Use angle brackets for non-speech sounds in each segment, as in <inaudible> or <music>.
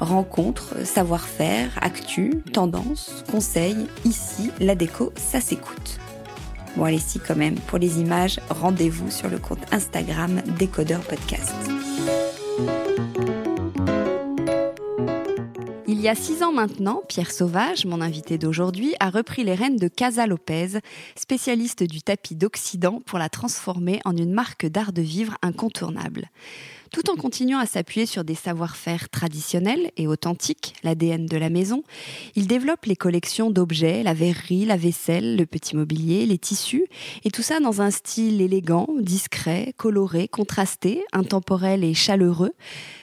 Rencontres, savoir-faire, actu, tendance, conseils, ici, la déco, ça s'écoute. Bon allez si quand même, pour les images, rendez-vous sur le compte Instagram Décodeur Podcast. Il y a six ans maintenant, Pierre Sauvage, mon invité d'aujourd'hui, a repris les rênes de Casa Lopez, spécialiste du tapis d'Occident, pour la transformer en une marque d'art de vivre incontournable tout en continuant à s'appuyer sur des savoir-faire traditionnels et authentiques, l'ADN de la maison. Il développe les collections d'objets, la verrerie, la vaisselle, le petit mobilier, les tissus, et tout ça dans un style élégant, discret, coloré, contrasté, intemporel et chaleureux,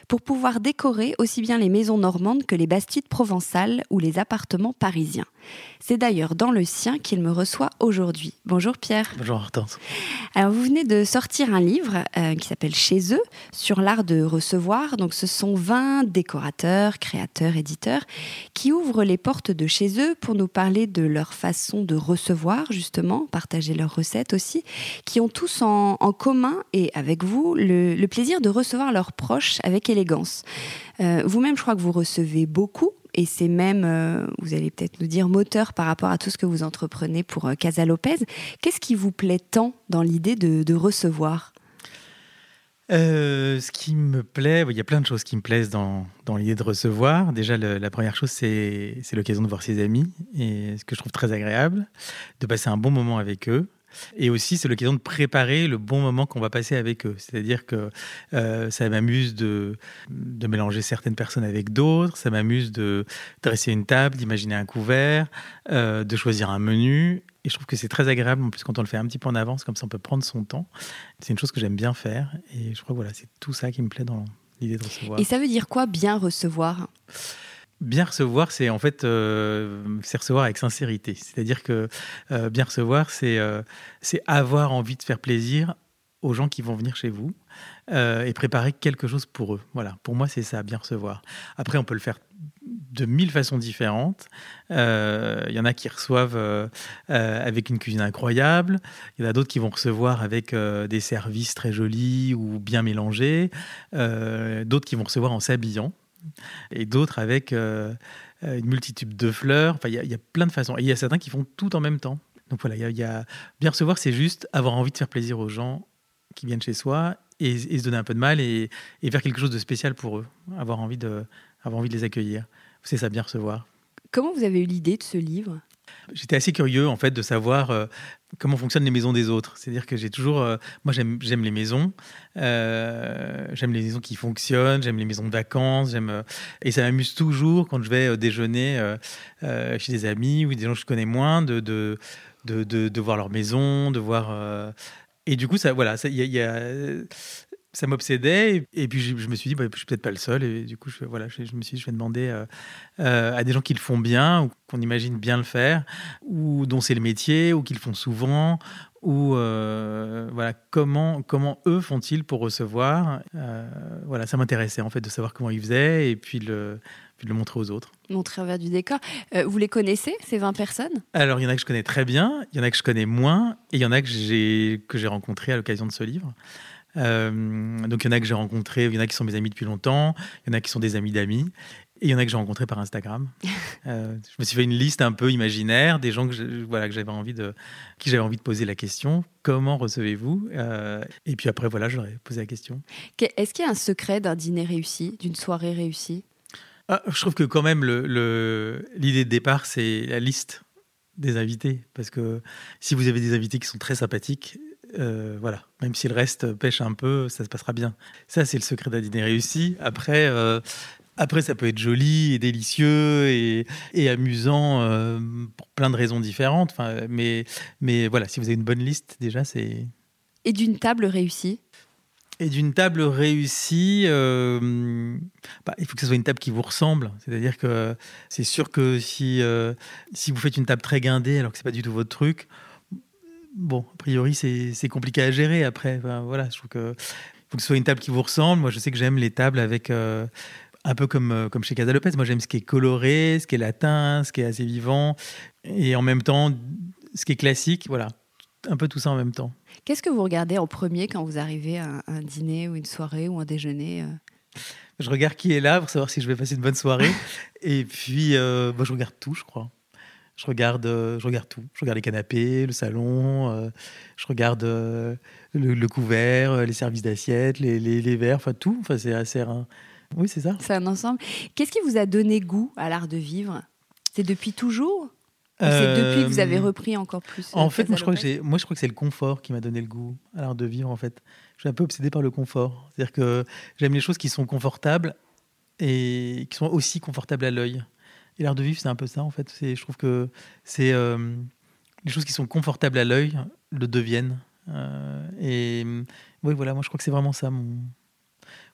pour pouvoir décorer aussi bien les maisons normandes que les bastides provençales ou les appartements parisiens. C'est d'ailleurs dans le sien qu'il me reçoit aujourd'hui. Bonjour Pierre. Bonjour Hortense. Alors vous venez de sortir un livre euh, qui s'appelle Chez eux sur l'art de recevoir. Donc ce sont 20 décorateurs, créateurs, éditeurs qui ouvrent les portes de chez eux pour nous parler de leur façon de recevoir justement, partager leurs recettes aussi, qui ont tous en, commun et avec vous le, le plaisir de recevoir leurs proches avec Euh, vous-même, je crois que vous recevez beaucoup et c'est même, euh, vous allez peut-être nous dire, moteur par rapport à tout ce que vous entreprenez pour euh, Casa Lopez. Qu'est-ce qui vous plaît tant dans l'idée de, recevoir? Ce qui me plaît, il y a plein de choses qui me plaisent dans l'idée de recevoir. Déjà, la première chose, c'est l'occasion de voir ses amis, et ce que je trouve très agréable, de passer un bon moment avec eux. Et aussi, c'est l'occasion de préparer le bon moment qu'on va passer avec eux. C'est-à-dire que euh, ça m'amuse de, mélanger certaines personnes avec d'autres, ça m'amuse de dresser une table, d'imaginer un couvert, euh, de choisir un menu. Et je trouve que c'est très agréable, en plus, quand on le fait un petit peu en avance, comme ça on peut prendre son temps. C'est une chose que j'aime bien faire. Et je crois que voilà, c'est tout ça qui me plaît dans l'idée de recevoir. Et ça veut dire quoi, bien recevoir? Bien recevoir, c'est en fait euh, recevoir avec sincérité. C'est-à-dire que euh, bien recevoir, euh, c'est avoir envie de faire plaisir aux gens qui vont venir chez vous et préparer quelque chose pour eux. Voilà, pour moi, c'est ça, bien recevoir. Après, on peut le faire de mille façons différentes. Il y en a qui reçoivent avec une cuisine incroyable. Il y en a d'autres qui vont recevoir avec des services très jolis ou bien mélangés. d'autres qui vont recevoir en s'habillant et d'autres avec euh, une multitude de fleurs. Enfin, il y, a plein de façons. Et il y a certains qui font tout en même temps. Donc voilà, il y, a bien recevoir, c'est juste avoir envie de faire plaisir aux gens qui viennent chez soi et, se donner un peu de mal et, faire quelque chose de spécial pour eux, avoir envie de, avoir envie de les accueillir. C'est ça, bien recevoir. Comment vous avez eu l'idée de ce livre? J'étais assez curieux en fait de savoir euh, comment fonctionnent les maisons des autres. C'est-à-dire que j'ai toujours, euh, moi j'aime les maisons, euh, j'aime les maisons qui fonctionnent, j'aime les maisons de vacances, j'aime et ça m'amuse toujours quand je vais déjeuner chez des amis ou des gens que je connais moins de de, de, voir leur maison, de voir Et du coup, ça, voilà, il y, a, ça m'obsédait. Et, puis, je, me suis dit, bah, je suis peut-être pas le seul. Et du coup, je, voilà, je, me suis dit, je vais demander euh, euh, à des gens qui le font bien, ou qu'on imagine bien le faire, ou dont c'est le métier, ou qu'ils le font souvent, ou euh, voilà, comment, comment eux font-ils pour recevoir. voilà, ça m'intéressait en fait de savoir comment ils faisaient et puis le, puis le montrer aux autres. Montrer envers du décor. vous les connaissez, ces 20 personnes? Alors, il y en a que je connais très bien, il y en a que je connais moins, et il y en a que j'ai rencontrés à l'occasion de ce livre. Euh, donc il y en a que j'ai rencontrés, il y en a qui sont mes amis depuis longtemps, il y en a qui sont des amis d'amis, et il y en a que j'ai rencontrés par Instagram. <laughs> Euh, je me suis fait une liste un peu imaginaire des gens que voilà que j'avais envie de qui j'avais envie de poser la question comment recevez-vous? Euh, Et puis après voilà je leur ai posé la question. Est-ce qu'il y a un secret d'un dîner réussi, d'une soirée réussie? Ah, Je trouve que quand même l'idée le, l'idée de départ c'est la liste des invités parce que si vous avez des invités qui sont très sympathiques euh, voilà, même si le reste pêche un peu, ça se passera bien. Ça, c'est le secret d'un dîner réussi. Après, euh, après, ça peut être joli et délicieux et, amusant euh, pour plein de raisons différentes. Enfin, mais, mais voilà, si vous avez une bonne liste, déjà, c'est. Et d'une table réussie? Et d'une table réussie, bah, il faut que ce soit une table qui vous ressemble. C'est-à-dire que c'est sûr que si, si vous faites une table très guindée alors que c'est pas du tout votre truc, bon, a priori, c'est compliqué à gérer après. voilà, je trouve que faut que ce soit une table qui vous ressemble. Moi, je sais que j'aime les tables avec. Euh, un peu comme, euh, comme chez Casa Lopez, moi j'aime ce qui est coloré, ce qui est latin, ce qui est assez vivant, et en même temps ce qui est classique, voilà, un peu tout ça en même temps. Qu'est-ce que vous regardez en premier quand vous arrivez à un dîner ou une soirée ou un déjeuner euh? Je regarde qui est là pour savoir si je vais passer une bonne soirée, <laughs> et puis moi, je regarde tout, je crois. Je regarde, euh, je regarde tout. Je regarde les canapés, le salon, euh, je regarde euh, le, couvert, les services d'assiette, les, les, verres, enfin tout. Enfin, c'est assez. Un... Oui, c'est ça. C'est un ensemble. Qu'est-ce qui vous a donné goût à l'art de vivre? C'est depuis toujours? C'est depuis que vous avez repris encore plus En fait, moi je, crois que moi je crois que c'est le confort qui m'a donné le goût à l'art de vivre. En fait, je suis un peu obsédé par le confort. C'est-à-dire que j'aime les choses qui sont confortables et qui sont aussi confortables à l'œil. Et l'art de vivre, c'est un peu ça, en fait. Je trouve que c'est euh, les choses qui sont confortables à l'œil le deviennent. Euh, et oui, voilà, moi, je crois que c'est vraiment ça mon,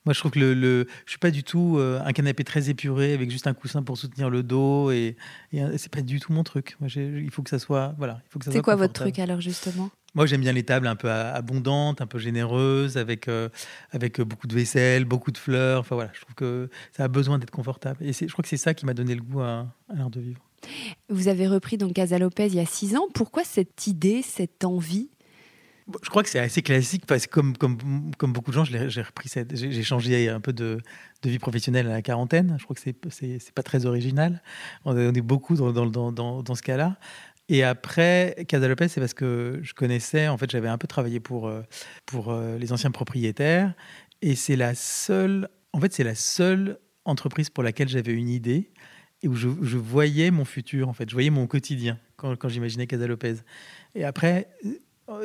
moi, je trouve que le, le je suis pas du tout euh, un canapé très épuré avec juste un coussin pour soutenir le dos et, et c'est pas du tout mon truc. Moi, il faut que ça soit voilà, il faut que ça C'est quoi votre truc alors justement? Moi, j'aime bien les tables un peu abondantes, un peu généreuses, avec euh, avec beaucoup de vaisselle, beaucoup de fleurs. Enfin voilà, je trouve que ça a besoin d'être confortable. Et je crois que c'est ça qui m'a donné le goût à, à l'art de vivre. Vous avez repris donc Casa Lopez il y a six ans. Pourquoi cette idée, cette envie? Je crois que c'est assez classique parce que comme, comme, comme beaucoup de gens, j'ai repris j'ai changé un peu de, de, vie professionnelle à la quarantaine. Je crois que c'est c'est pas très original. On est beaucoup dans, dans, dans, dans ce cas-là. Et après, Casa Lopez, c'est parce que je connaissais, en fait, j'avais un peu travaillé pour, euh, pour euh, les anciens propriétaires. Et c'est la seule, en fait, c'est la seule entreprise pour laquelle j'avais une idée et où je, voyais mon futur, en fait. Je voyais mon quotidien quand, quand j'imaginais Casa Lopez. Et après,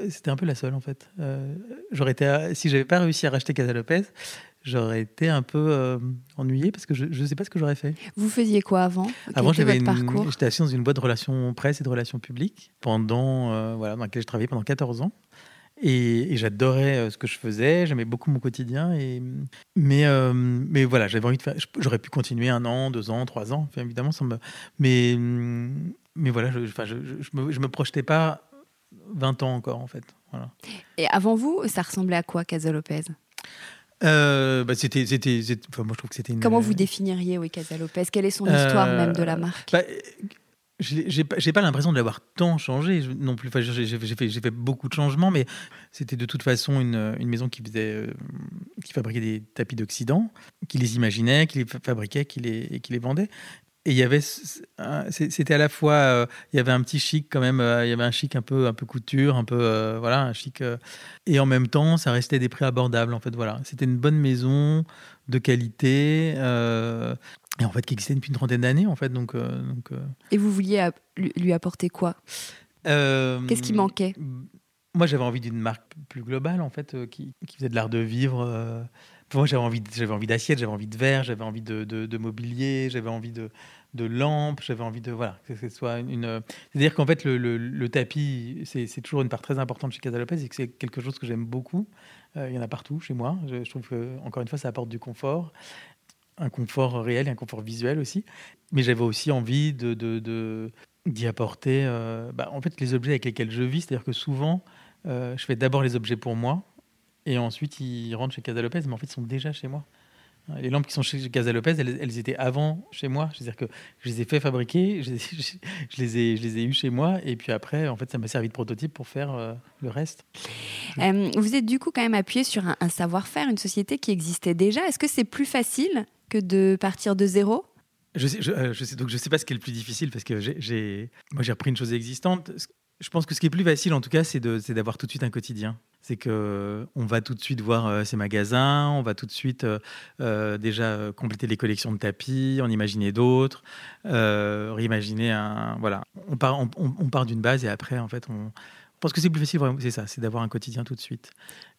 c'était un peu la seule en fait. Euh, j'aurais été, si j'avais pas réussi à racheter Casa Lopez, j'aurais été un peu euh, ennuyé parce que je ne sais pas ce que j'aurais fait. Vous faisiez quoi avant? Avant, j'avais j'étais assis dans une boîte de relations presse et de relations publiques pendant, euh, voilà, dans laquelle j'ai travaillé pendant 14 ans. Et, j'adorais ce que je faisais, j'aimais beaucoup mon quotidien. Et, mais, mais voilà, j'avais envie de faire. J'aurais pu continuer un an, deux ans, trois ans, évidemment. Ça me, mais, mais voilà, je ne je, je, me, je me projetais pas 20 ans encore, en fait. Voilà. Et avant vous, ça ressemblait à quoi, Casa Lopez? Euh, bah c'était, c'était, enfin, moi je trouve que c'était une... Comment vous définiriez, oui, Casa Lopez? Quelle est son histoire même de la marque? bah, j'ai pas, pas l'impression de l'avoir tant changé non plus. Enfin, j'ai fait, fait, beaucoup de changements, mais c'était de toute façon une, une maison qui, faisait, euh, qui fabriquait des tapis d'Occident, qui les imaginait, qui les fabriquait, qui les, et qui les vendait et il y avait c'était à la fois euh, il y avait un petit chic quand même euh, il y avait un chic un peu un peu couture un peu euh, voilà un chic et en même temps ça restait des prix abordables en fait voilà. C'était une bonne maison de qualité et en fait qui existait depuis une trentaine d'années en fait donc, donc et vous vouliez lui apporter quoi? Qu'est-ce qui manquait? moi j'avais envie d'une marque plus globale en fait qui, qui faisait de l'art de vivre moi, j'avais envie, d'assiettes, j'avais envie de verre, j'avais envie de, mobilier, j'avais envie de, de lampes, j'avais envie de voilà que ce soit une. C'est-à-dire qu'en fait, le, tapis, c'est toujours une part très importante chez Casa Lopez et que c'est quelque chose que j'aime beaucoup. Euh, il y en a partout chez moi. Je, trouve que encore une fois, ça apporte du confort, un confort réel et un confort visuel aussi. Mais j'avais aussi envie de, d'y apporter. Euh, bah, en fait, les objets avec lesquels je vis, c'est-à-dire que souvent, euh, je fais d'abord les objets pour moi et ensuite, ils rentrent chez Casa Lopez, mais en fait, ils sont déjà chez moi. Les lampes qui sont chez Casa Lopez, elles, étaient avant chez moi. C'est-à-dire que je les ai fait fabriquer, je les, <laughs> je, les ai, je les ai eues chez moi, et puis après, en fait, ça m'a servi de prototype pour faire euh, le reste. Euh, vous êtes du coup quand même appuyé sur un, savoir-faire, une société qui existait déjà. Est-ce que c'est plus facile que de partir de zéro? Je sais, je, euh, je, sais, donc je sais pas ce qui est le plus difficile parce que j'ai, moi j'ai repris une chose existante. Je pense que ce qui est plus facile, en tout cas, c'est d'avoir tout de suite un quotidien. C'est que on va tout de suite voir euh, ces magasins, on va tout de suite euh, euh, déjà compléter les collections de tapis, en imaginer d'autres, réimaginer un. Voilà, on part, on, part d'une base et après, en fait, on. Je pense que c'est plus facile, c'est ça, c'est d'avoir un quotidien tout de suite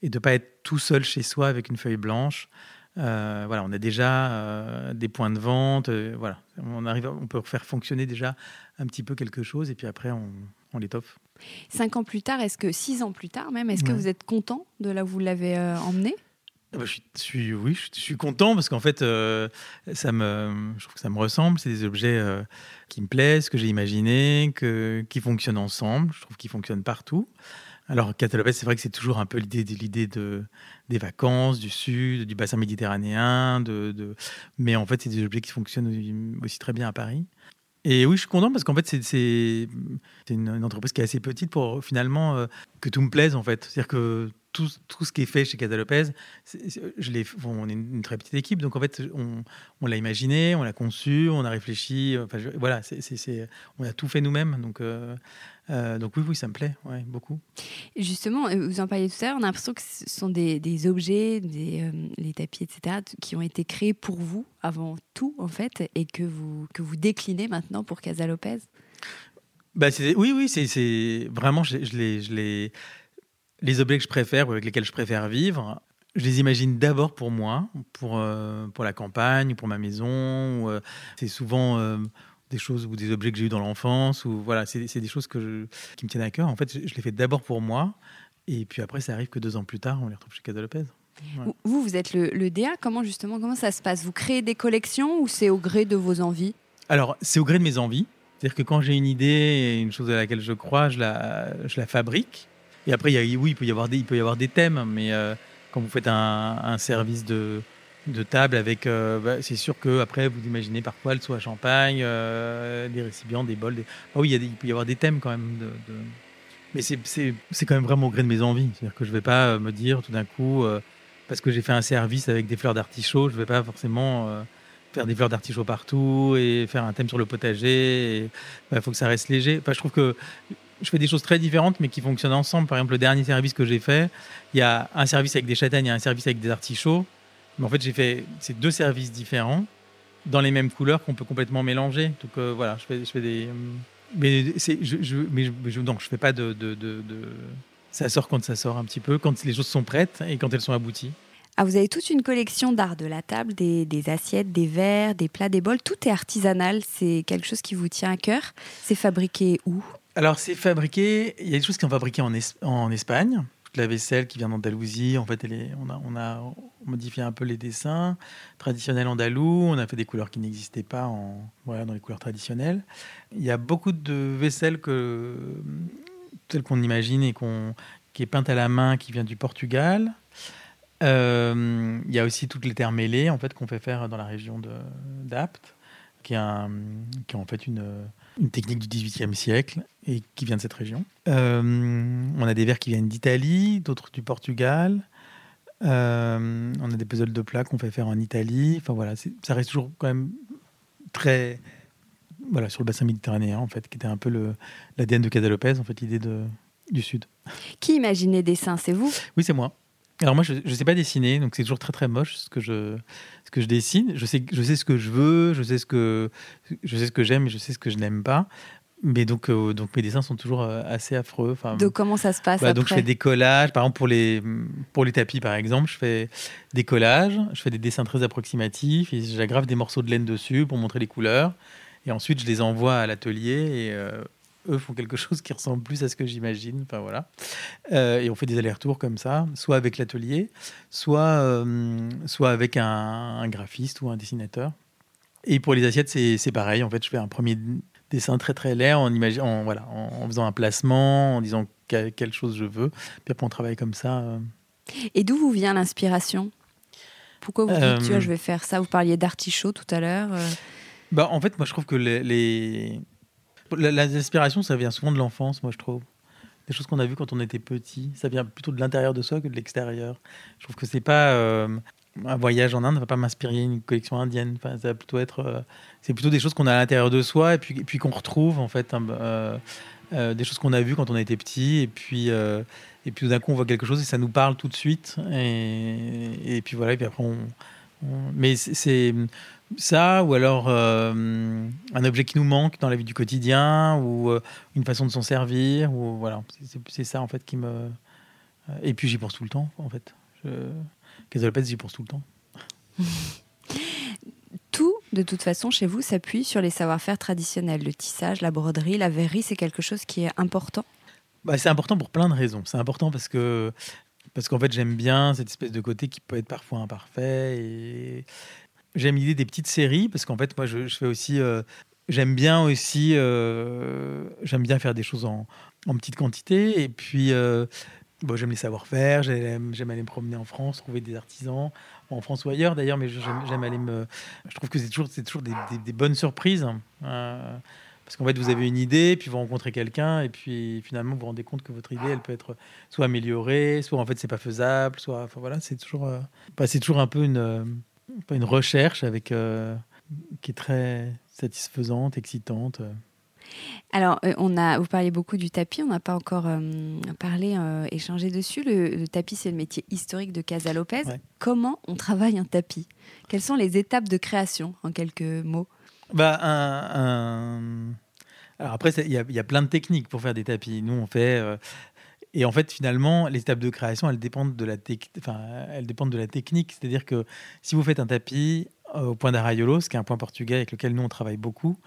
et de pas être tout seul chez soi avec une feuille blanche. voilà, on a déjà des points de vente. voilà, on arrive, on peut faire fonctionner déjà un petit peu quelque chose et puis après on, on l'étoffe. Cinq ans plus tard, est-ce que six ans plus tard même, est-ce que vous êtes content de là où vous l'avez euh, emmené? Ah bah, je suis, oui, je suis content parce qu'en fait, euh, ça me, je trouve que ça me ressemble. C'est des objets euh, qui me plaisent, que j'ai imaginés, que, qui fonctionnent ensemble. Je trouve qu'ils fonctionnent partout. Alors, Catalopès, c'est vrai que c'est toujours un peu l'idée de, l'idée de, des vacances, du sud, du bassin méditerranéen. De, de... Mais en fait, c'est des objets qui fonctionnent aussi très bien à Paris. Et oui, je suis content parce qu'en fait, c'est une, entreprise qui est assez petite pour finalement euh, que tout me plaise en fait. C'est-à-dire que tout, ce qui est fait chez Casa Lopez, on est une, très petite équipe, donc en fait, on, l'a imaginé, on l'a conçu, on a réfléchi. Enfin, voilà, on a tout fait nous-mêmes. Donc, euh, euh, donc oui, oui, ça me plaît, ouais, beaucoup. Justement, vous en parliez tout à l'heure, on a l'impression que ce sont des, des objets, des, les tapis, etc., qui ont été créés pour vous avant tout, en fait, et que vous, que vous déclinez maintenant pour Casa Lopez? Bah, oui, oui, c'est vraiment, je, je les les objets que je préfère avec lesquels je préfère vivre, je les imagine d'abord pour moi, pour, euh, pour la campagne, pour ma maison. Euh, c'est souvent euh, des choses ou des objets que j'ai eu dans l'enfance. Ou voilà, c'est des choses que qui me tiennent à cœur. En fait, je, les fais d'abord pour moi. Et puis après, ça arrive que deux ans plus tard, on les retrouve chez Casa Lopez. Vous, vous êtes le, le, DA. Comment justement, comment ça se passe? Vous créez des collections ou c'est au gré de vos envies? Alors, c'est au gré de mes envies. C'est-à-dire que quand j'ai une idée, une chose à laquelle je crois, je la, je la fabrique. Et après, il y a, oui, il peut y avoir des, il peut y avoir des thèmes, mais euh, quand vous faites un, service de, de table avec, euh, bah, c'est sûr que après vous imaginez parfois le soie à champagne, euh, des récipients, des bols. Des... Ah oui, il, y a il, peut y avoir des thèmes quand même. De, Mais c'est quand même vraiment au gré de mes envies. C'est-à-dire que je vais pas me dire tout d'un coup, parce que j'ai fait un service avec des fleurs d'artichaut, je vais pas forcément faire des fleurs d'artichaut partout et faire un thème sur le potager. Il bah, faut que ça reste léger. Enfin, je trouve que je fais des choses très différentes, mais qui fonctionnent ensemble. Par exemple, le dernier service que j'ai fait, il y a un service avec des châtaignes et un service avec des artichauts. Mais en fait, j'ai fait ces deux services différents dans les mêmes couleurs qu'on peut complètement mélanger. Donc euh, voilà, je fais, je fais des. Mais c'est, je, je, mais je, donc je fais pas de, de, de, Ça sort quand ça sort un petit peu, quand les choses sont prêtes et quand elles sont abouties. Ah, vous avez toute une collection d'art de la table, des, des, assiettes, des verres, des plats, des bols. Tout est artisanal. C'est quelque chose qui vous tient à cœur. C'est fabriqué où? Alors, c'est fabriqué. Il y a des choses qui sont fabriquées en, en Espagne. La vaisselle qui vient d'Andalousie, en fait, elle est, on, a, on, a, modifié un peu les dessins traditionnels andalous. On a fait des couleurs qui n'existaient pas en, voilà, dans les couleurs traditionnelles. Il y a beaucoup de vaisselle que, telle qu'on imagine et qu'on, qui est peinte à la main, qui vient du Portugal. Euh, il y a aussi toutes les terres mêlées en fait qu'on fait faire dans la région d'Apt, qui, qui est en fait une une technique du XVIIIe siècle et qui vient de cette région. Euh, on a des verres qui viennent d'Italie, d'autres du Portugal. Euh, on a des puzzles de plats qu'on fait faire en Italie. Enfin voilà, ça reste toujours quand même très voilà sur le bassin méditerranéen en fait, qui était un peu l'ADN de Casa Lopez en fait, l'idée du sud. Qui imaginait des dessins C'est vous? Oui, c'est moi. Alors moi, je ne sais pas dessiner, donc c'est toujours très très moche ce que je, ce que je dessine. Je sais, je sais ce que je veux, je sais ce que, je sais ce que j'aime et je sais ce que je n'aime pas. mais donc, euh, donc mes dessins sont toujours euh, assez affreux. Enfin, donc comment ça se passe bah, Donc je fais des collages. Par exemple pour les pour les tapis par exemple, je fais des collages, je fais des dessins très approximatifs, et j'aggrave des morceaux de laine dessus pour montrer les couleurs. Et ensuite je les envoie à l'atelier et euh, eux font quelque chose qui ressemble plus à ce que j'imagine. Enfin voilà. et on fait des allers-retours comme ça, soit avec l'atelier, soit soit avec un, un graphiste ou un dessinateur. Et pour les assiettes, c'est pareil. En fait, je fais un premier dessin très très laid en, en, voilà, en, faisant un placement, en disant quelle chose je veux. Puis après, on travaille comme ça. Euh. Et d'où vous vient l'inspiration? Pourquoi vous dites, tu vois, euh. je vais faire ça? Vous parliez d'artichaut tout à l'heure. Euh. Bah, en fait, moi, je trouve que les, les... l'inspiration, ça vient souvent de l'enfance, moi, je trouve. Des choses qu'on a vues quand on était petit, ça vient plutôt de l'intérieur de soi que de l'extérieur. Je trouve que c'est pas un voyage en Inde ne va pas m'inspirer une collection indienne. Enfin, ça plutôt être, euh, c'est plutôt des choses qu'on a à l'intérieur de soi et puis, puis qu'on retrouve en fait, euh, euh, des choses qu'on a vues quand on était petit et puis et puis d'un coup on voit quelque chose et ça nous parle tout de suite et, et puis voilà et puis après on, mais c'est ça ou alors un objet qui nous manque dans la vie du quotidien ou une façon de s'en servir ou voilà c'est ça en fait qui me et puis j'y pense tout le temps en fait. Je... Lopez, j'y pense tout le temps. <laughs> tout, de toute façon, chez vous, s'appuie sur les savoir-faire traditionnels. Le tissage, la broderie, la verrerie, c'est quelque chose qui est important? Bah, C'est important pour plein de raisons. C'est important parce que parce qu'en fait, j'aime bien cette espèce de côté qui peut être parfois imparfait. Et j'aime l'idée des petites séries parce qu'en fait, moi, je, fais aussi. Euh, j'aime bien aussi. Euh, j'aime bien faire des choses en, en petite quantité. Et puis, euh, Bon, j'aime les savoir-faire, j'aime, aller me promener en France, trouver des artisans, en France ou ailleurs d'ailleurs, mais j'aime, aller me. Je trouve que c'est toujours, c'est toujours des, bonnes surprises. Hein. Parce qu'en fait, vous avez une idée, puis vous rencontrez quelqu'un, et puis finalement, vous vous rendez compte que votre idée, elle peut être soit améliorée, soit en fait, c'est pas faisable, soit. Enfin voilà, c'est toujours, euh, c'est toujours un peu une, une recherche avec, qui est très satisfaisante, excitante. Alors, euh, on a, vous parliez beaucoup du tapis, on n'a pas encore euh, parlé, euh, échangé dessus. Le, tapis, c'est le métier historique de Casa Lopez. Comment on travaille un tapis? Quelles sont les étapes de création, en quelques mots? Bah, Alors après, il y, a plein de techniques pour faire des tapis. Nous, on fait... Et en fait, finalement, les étapes de création, elles dépendent de la, enfin, elles dépendent de la technique. C'est-à-dire que si vous faites un tapis, euh, au point d'Arraiolos, qui est un point portugais avec lequel nous on travaille beaucoup.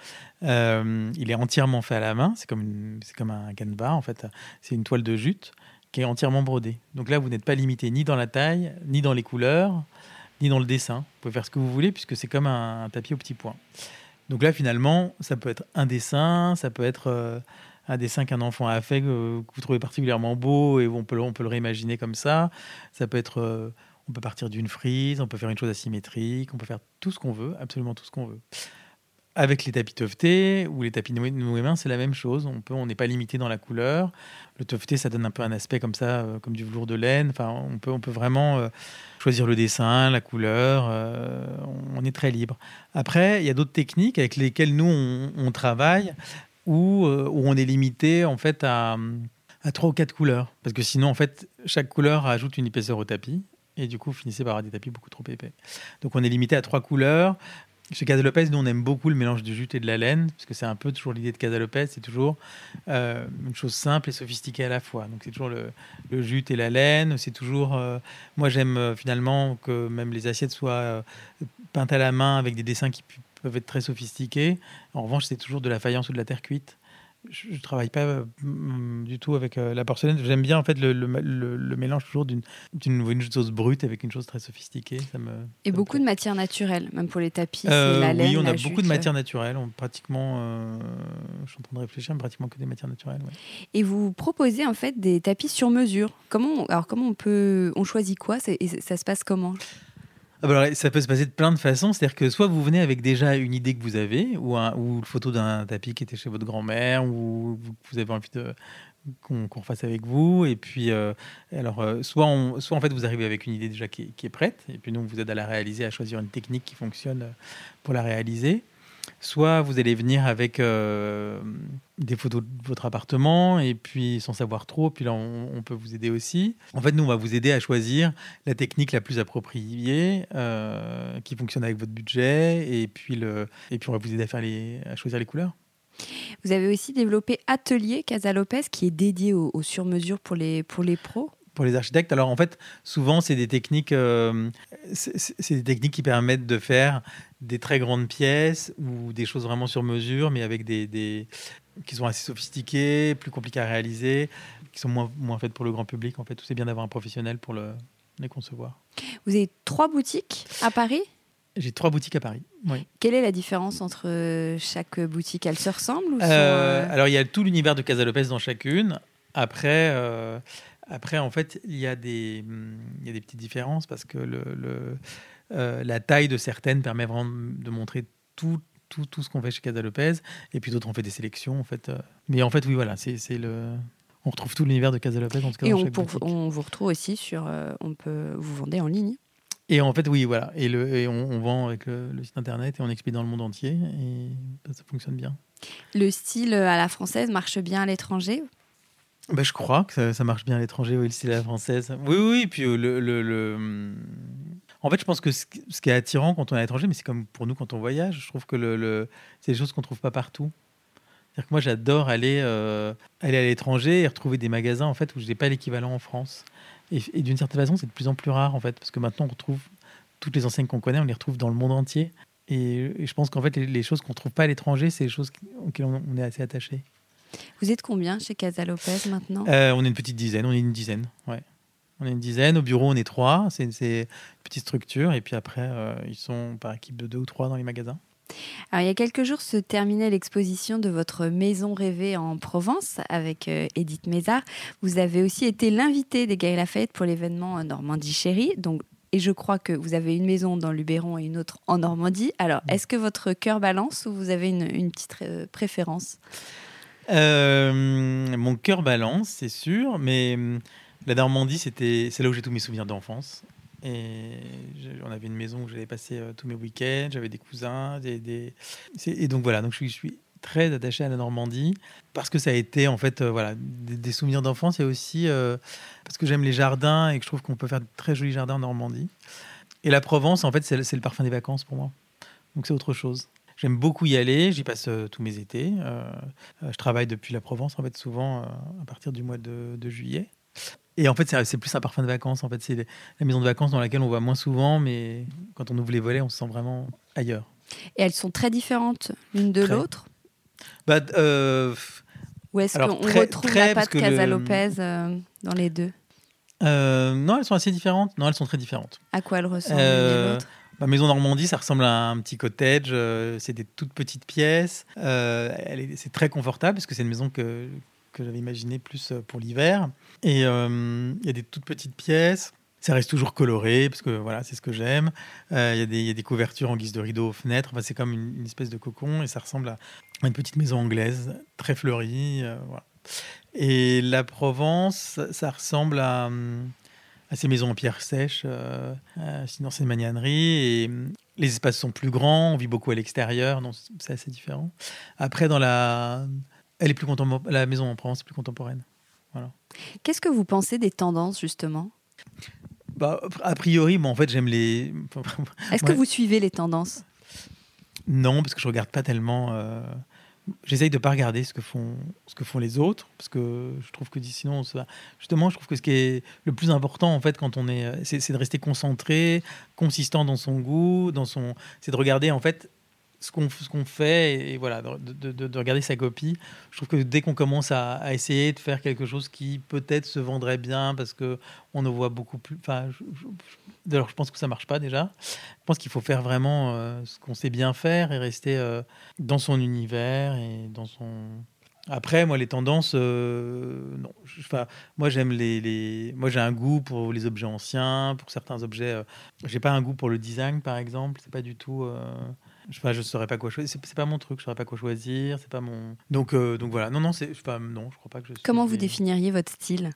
Euh, il est entièrement fait à la main, c'est comme, comme un canevas en fait, c'est une toile de jute qui est entièrement brodée. Donc là, vous n'êtes pas limité ni dans la taille, ni dans les couleurs, ni dans le dessin. Vous pouvez faire ce que vous voulez puisque c'est comme un, tapis au petit point. Donc là, finalement, ça peut être un dessin, ça peut être euh, un dessin qu'un enfant a fait que, vous trouvez particulièrement beau et on peut, on peut le réimaginer comme ça. Ça peut être on peut partir d'une frise, on peut faire une chose asymétrique, on peut faire tout ce qu'on veut, absolument tout ce qu'on veut. Avec les tapis tuftés ou les tapis noués mains, c'est la même chose. On peut, on n'est pas limité dans la couleur. Le tufté, ça donne un peu un aspect comme ça, euh, comme du velours de laine. Enfin, on peut, on peut vraiment euh, choisir le dessin, la couleur. Euh, on, est très libre. Après, il y a d'autres techniques avec lesquelles nous on, travaille où, où, on est limité en fait à à trois ou quatre couleurs. Parce que sinon, en fait, chaque couleur ajoute une épaisseur au tapis et du coup, vous finissez par avoir des tapis beaucoup trop épais. Donc, on est limité à trois couleurs. Chez Casa Lopez, nous, on aime beaucoup le mélange du jute et de la laine, parce que c'est un peu toujours l'idée de Casa Lopez, c'est toujours euh, une chose simple et sophistiquée à la fois. Donc, c'est toujours le, jute et la laine. C'est toujours. Euh, moi, j'aime euh, finalement que même les assiettes soient peintes à la main avec des dessins qui peuvent être très sophistiqués. En revanche, c'est toujours de la faïence ou de la terre cuite je, ne travaille pas euh, du tout avec euh, la porcelaine. J'aime bien en fait le, le, mélange toujours d'une une chose brute avec une chose très sophistiquée. Ça me, Et beaucoup de matières naturelles, même pour les tapis. Euh, la laine, oui, on a beaucoup de matières naturelles. On pratiquement, je suis en train de réfléchir, mais pratiquement que des matières naturelles. Et vous proposez en fait des tapis sur mesure. Comment, alors comment on peut, on choisit quoi? Et ça se passe comment? Alors, ça peut se passer de plein de façons. C'est-à-dire que soit vous venez avec déjà une idée que vous avez, ou, un, ou une photo d'un tapis qui était chez votre grand-mère, ou vous avez envie de qu'on refasse avec vous. Et puis, euh, alors, euh, soit, soit en fait vous arrivez avec une idée déjà qui, qui, est prête, et puis nous on vous aide à la réaliser, à choisir une technique qui fonctionne pour la réaliser. Soit vous allez venir avec euh, des photos de votre appartement et puis sans savoir trop, puis là on, peut vous aider aussi. En fait, nous on va vous aider à choisir la technique la plus appropriée euh, qui fonctionne avec votre budget et puis le et puis on va vous aider à faire les à choisir les couleurs. Vous avez aussi développé Atelier Casa Lopez qui est dédié au, sur-mesure pour les, pour les pros pour les architectes. Alors en fait, souvent c'est des techniques, euh, c'est des techniques qui permettent de faire des très grandes pièces ou des choses vraiment sur mesure, mais avec des, des qui sont assez sophistiquées, plus compliquées à réaliser, qui sont moins, moins faites pour le grand public. En fait, c'est bien d'avoir un professionnel pour le, les concevoir. Vous avez trois boutiques à Paris? J'ai trois boutiques à Paris. Oui. Quelle est la différence entre euh, chaque boutique? Elles se ressemblent ou euh, euh, Alors, il y a tout l'univers de Casa Lopez dans chacune. Après, après en fait, il y, a des, il y a des petites différences parce que le, le la taille de certaines permet vraiment de montrer tout, tout, tout ce qu'on fait chez Casa Lopez. Et puis d'autres, on fait des sélections. En fait. Mais en fait, oui, voilà, c'est le. On retrouve tout l'univers de Casa Lopez. En tout cas, et on, on, vous retrouve aussi sur. on peut vous vendez en ligne et en fait, oui, voilà. Et, le, et on, vend avec le, site internet et on expédie dans le monde entier et ça fonctionne bien. Le style à la française marche bien à l'étranger bah, Je crois que ça, marche bien à l'étranger, oui, le à la française. Oui, oui, puis euh, le, le, En fait, je pense que ce, qui est attirant quand on est à l'étranger, mais c'est comme pour nous quand on voyage, je trouve que le, c'est des choses qu'on ne trouve pas partout. C'est-à-dire que moi, j'adore aller, euh, aller à l'étranger et retrouver des magasins en fait, où je n'ai pas l'équivalent en France. Et, d'une certaine façon, c'est de plus en plus rare, en fait, parce que maintenant, on retrouve toutes les enseignes qu'on connaît, on les retrouve dans le monde entier. Et, je pense qu'en fait, les, choses qu'on ne trouve pas à l'étranger, c'est les choses auxquelles on, est assez attaché. Vous êtes combien chez Casa Lopez maintenant euh, On est une petite dizaine, on est une dizaine, ouais. On est une dizaine, au bureau on est trois, c'est une petite structure, et puis après euh, ils sont par équipe de deux ou trois dans les magasins. Alors, il y a quelques jours se terminait l'exposition de votre maison rêvée en Provence avec euh, Edith Mézard. Vous avez aussi été l'invité des Galeries Lafayette pour l'événement Normandie Chérie. Donc, et je crois que vous avez une maison dans Luberon et une autre en Normandie. Alors, est-ce que votre cœur balance ou vous avez une, petite euh, préférence? Mon cœur balance, c'est sûr, mais hum, la Normandie, c'était, c'est là où j'ai tous mes souvenirs d'enfance. Et on avait une maison où j'allais passer euh, tous mes week-ends, j'avais des cousins, des, et donc voilà, donc je suis, très attaché à la Normandie parce que ça a été en fait euh, voilà des, souvenirs d'enfance et aussi euh, parce que j'aime les jardins et que je trouve qu'on peut faire de très jolis jardins en Normandie. Et la Provence, en fait, c'est le parfum des vacances pour moi. Donc c'est autre chose. J'aime beaucoup y aller, j'y passe tous mes étés. je travaille depuis la Provence, en fait, souvent à partir du mois de, de juillet. Et en fait, c'est plus un parfum de vacances. En fait, c'est la maison de vacances dans laquelle on va moins souvent, mais quand on ouvre les volets, on se sent vraiment ailleurs. Et elles sont très différentes l'une de l'autre? Bah, euh, Ou est-ce qu'on retrouve la pâte Casa Lopez euh, dans les deux? Euh, Non, elles sont assez différentes. Non, elles sont très différentes. À quoi elles ressemblent l'une l'autre? Ma maison Normandie, ça ressemble à un petit cottage. c'est des toutes petites pièces. c'est très confortable parce que c'est une maison que, que j'avais imaginé plus euh, pour l'hiver. Et euh, il y a des toutes petites pièces. Ça reste toujours coloré, parce que voilà, c'est ce que j'aime. Euh, il y, y, a des couvertures en guise de rideaux aux fenêtres. Enfin, c'est comme une, espèce de cocon et ça ressemble à une petite maison anglaise, très fleurie. Et la Provence, ça, ressemble à, à, ces maisons en pierre sèche, sinon c'est une magnanerie. Et les espaces sont plus grands, on vit beaucoup à l'extérieur, donc c'est assez différent. Après, dans la elle est plus La maison en Provence est plus contemporaine. Voilà. Qu'est-ce que vous pensez des tendances justement? Bah, A priori, bon, en fait, j'aime les. Est-ce que <laughs> vous suivez les tendances? Non, parce que je regarde pas tellement. Euh... J'essaye de pas regarder ce que font ce que font les autres, parce que je trouve que sinon, justement, je trouve que ce qui est le plus important en fait quand on est, c'est de rester concentré, consistant dans son goût, dans son, c'est de regarder en fait ce qu'on qu'on fait et, voilà de, de, de, regarder sa copie je trouve que dès qu'on commence à, essayer de faire quelque chose qui peut-être se vendrait bien parce que on ne voit beaucoup plus enfin d'ailleurs je pense que ça marche pas déjà je pense qu'il faut faire vraiment euh, ce qu'on sait bien faire et rester euh, dans son univers et dans son après, moi, les tendances, euh, non. Enfin, moi, j'aime les, les, Moi, j'ai un goût pour les objets anciens, pour certains objets. J'ai pas un goût pour le design, par exemple. C'est pas du tout. Euh... Je, je saurais pas quoi choisir. C'est pas mon truc. Je saurais pas quoi choisir. C'est pas mon. Donc, euh, donc voilà. Non, non, c'est. Pas... Non, je crois pas que je. Comment vous définiriez votre style?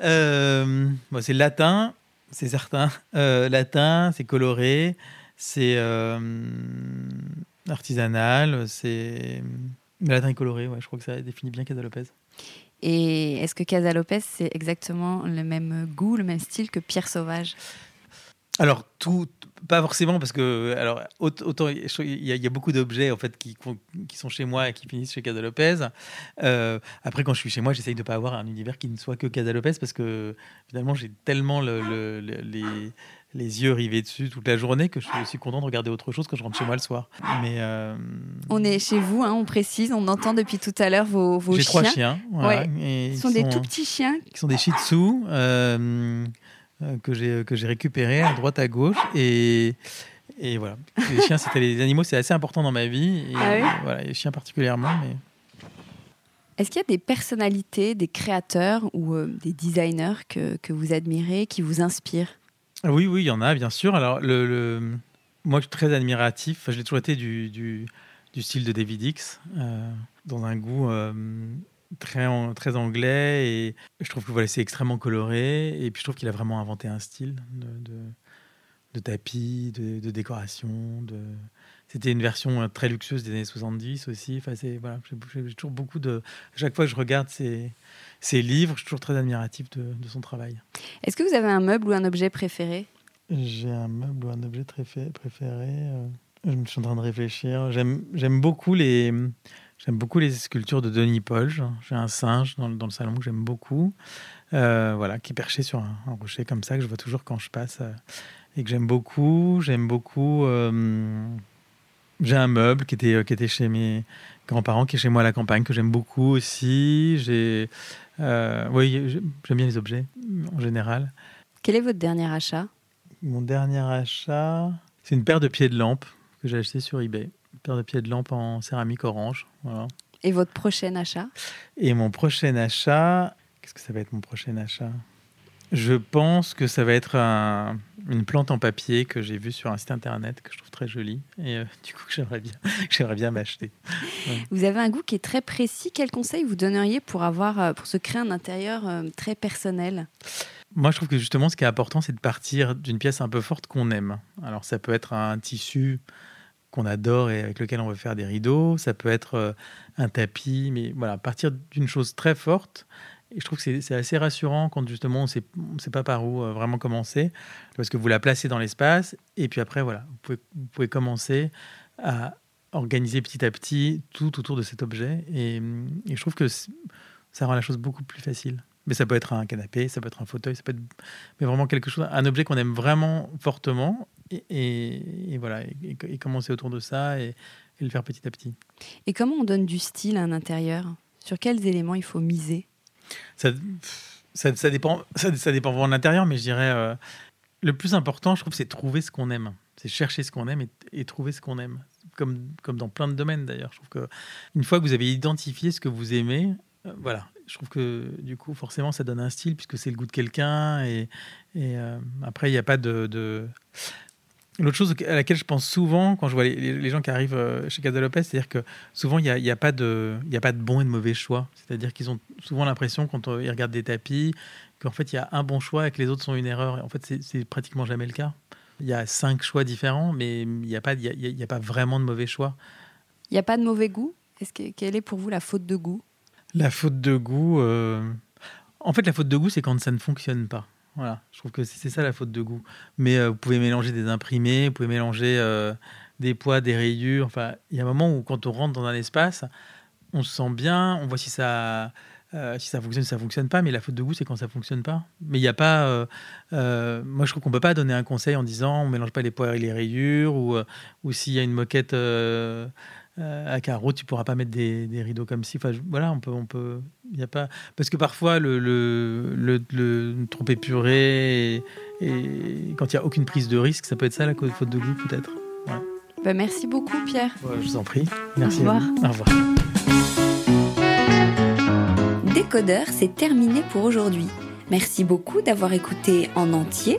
Euh, C'est latin, c'est certain. Euh, latin, c'est coloré, c'est artisanal, c'est latin et coloré. Ouais, je crois que ça définit bien Casa Lopez. Et est-ce que Casa Lopez, c'est exactement le même goût, le même style que Pierre Sauvage? Alors, tout, pas forcément, parce que, alors, autant, il y, a beaucoup d'objets, en fait, qui, qui sont chez moi et qui finissent chez Casa Lopez. Euh, après, quand je suis chez moi, j'essaye de ne pas avoir un univers qui ne soit que Casa Lopez, parce que, finalement, j'ai tellement le, les, les yeux rivés dessus toute la journée que je suis content de regarder autre chose quand je rentre chez moi le soir. Mais euh, On est chez vous, hein, on précise, on entend depuis tout à l'heure vos, vos chiens. J'ai trois chiens. ouais. et Ce sont des tout petits chiens. Qui sont des shih tzu. Euh, que j'ai que j'ai récupéré à droite à gauche et et voilà les chiens c'était les animaux c'est assez important dans ma vie et ah voilà les chiens particulièrement mais est-ce qu'il y a des personnalités, des créateurs ou euh, des designers que, que, vous admirez, qui vous inspirent? Oui, oui, il y en a, bien sûr. Alors, le, moi, je suis très admiratif. je l'ai toujours été du, du, du, style de David X, euh, dans un goût très, très anglais et je trouve que voilà, c'est extrêmement coloré et puis je trouve qu'il a vraiment inventé un style de, de, tapis, de, décoration. De... C'était une version euh, très luxueuse des années 70 aussi. Enfin, voilà, j'ai toujours beaucoup de. À chaque fois que je regarde ses, ses livres, je suis toujours très admiratif de, de son travail. Est-ce que vous avez un meuble ou un objet préféré? J'ai un meuble ou un objet préféré. Euh, je suis en train de réfléchir. J'aime beaucoup les. J'aime beaucoup les sculptures de Denis Polge. J'ai un singe dans, le salon que j'aime beaucoup, euh, voilà, qui est perché sur un, rocher comme ça, que je vois toujours quand je passe euh, et que j'aime beaucoup. J'aime beaucoup. Euh, j'ai un meuble qui était, qui était chez mes grands-parents, qui est chez moi à la campagne, que j'aime beaucoup aussi. J'ai, oui, j'aime bien les objets en général. Quel est votre dernier achat? Mon dernier achat, c'est une paire de pieds de lampe que j'ai acheté sur eBay paire de pieds de lampe en céramique orange. Voilà. Et votre prochain achat? Et mon prochain achat, qu'est-ce que ça va être mon prochain achat? Je pense que ça va être une plante en papier que j'ai vue sur un site internet que je trouve très jolie et euh, du coup j'aimerais bien, <laughs> j'aimerais bien m'acheter. Vous avez un goût qui est très précis. Quel conseil vous donneriez pour avoir, euh, pour se créer un intérieur euh, très personnel? Moi, je trouve que justement, ce qui est important, c'est de partir d'une pièce un peu forte qu'on aime. Alors, ça peut être un tissu qu'on adore et avec lequel on veut faire des rideaux. Ça peut être euh, un tapis, mais voilà, partir d'une chose très forte. Et je trouve que c'est assez rassurant quand justement on ne sait pas par où euh, vraiment commencer, parce que vous la placez dans l'espace, et puis après, voilà, vous pouvez, commencer à organiser petit à petit tout autour de cet objet. Et, et je trouve que ça rend la chose beaucoup plus facile. Mais ça peut être un canapé, ça peut être un fauteuil, ça peut être mais vraiment quelque chose, un objet qu'on aime vraiment fortement et, voilà, et, commencer autour de ça et, le faire petit à petit. Et comment on donne du style à un intérieur? Sur quels éléments il faut miser? Ça, ça, dépend, ça, dépend vraiment de l'intérieur, mais je dirais euh, le plus important, je trouve, c'est trouver ce qu'on aime. C'est chercher ce qu'on aime et, trouver ce qu'on aime. Comme, comme dans plein de domaines d'ailleurs. Je trouve que une fois que vous avez identifié ce que vous aimez, euh, voilà, je trouve que du coup, forcément, ça donne un style puisque c'est le goût de quelqu'un. Et, et euh, après, il n'y a pas de, de... L'autre chose à laquelle je pense souvent quand je vois les, gens qui arrivent euh, chez Casa Lopez, c'est-à-dire que souvent il n'y a, y a, pas de, y a pas de bon et de mauvais choix. C'est-à-dire qu'ils ont souvent l'impression, quand euh, ils regardent des tapis, qu'en fait il y a un bon choix et que les autres sont une erreur. Et en fait, c'est pratiquement jamais le cas. Il y a cinq choix différents, mais il n'y a, pas, a, pas vraiment de mauvais choix. Il n'y a pas de mauvais goût? Que, Quelle est pour vous la faute de goût? La faute de goût. Euh, en fait, la faute de goût, c'est quand ça ne fonctionne pas. Voilà, je trouve que c'est ça la faute de goût. Mais euh, vous pouvez mélanger des imprimés, vous pouvez mélanger euh, des poids, des rayures. Enfin, il y a un moment où quand on rentre dans un espace, on se sent bien, on voit si ça, euh, si ça fonctionne, ça fonctionne pas. Mais la faute de goût, c'est quand ça fonctionne pas. Mais il n'y a pas. moi, je trouve qu'on peut pas donner un conseil en disant on mélange pas les poids et les rayures ou, ou s'il y a une moquette euh, à carreaux, tu pourras pas mettre des, rideaux comme ci. Enfin, voilà, on peut, on peut, y a pas, parce que parfois le, le, le, le trop épuré et, quand il y a aucune prise de risque, ça peut être ça la faute de goût peut-être. Bah, merci beaucoup Pierre. je vous en prie. Merci. Au revoir. Au revoir. Décodeur, c'est terminé pour aujourd'hui. Merci beaucoup d'avoir écouté en entier.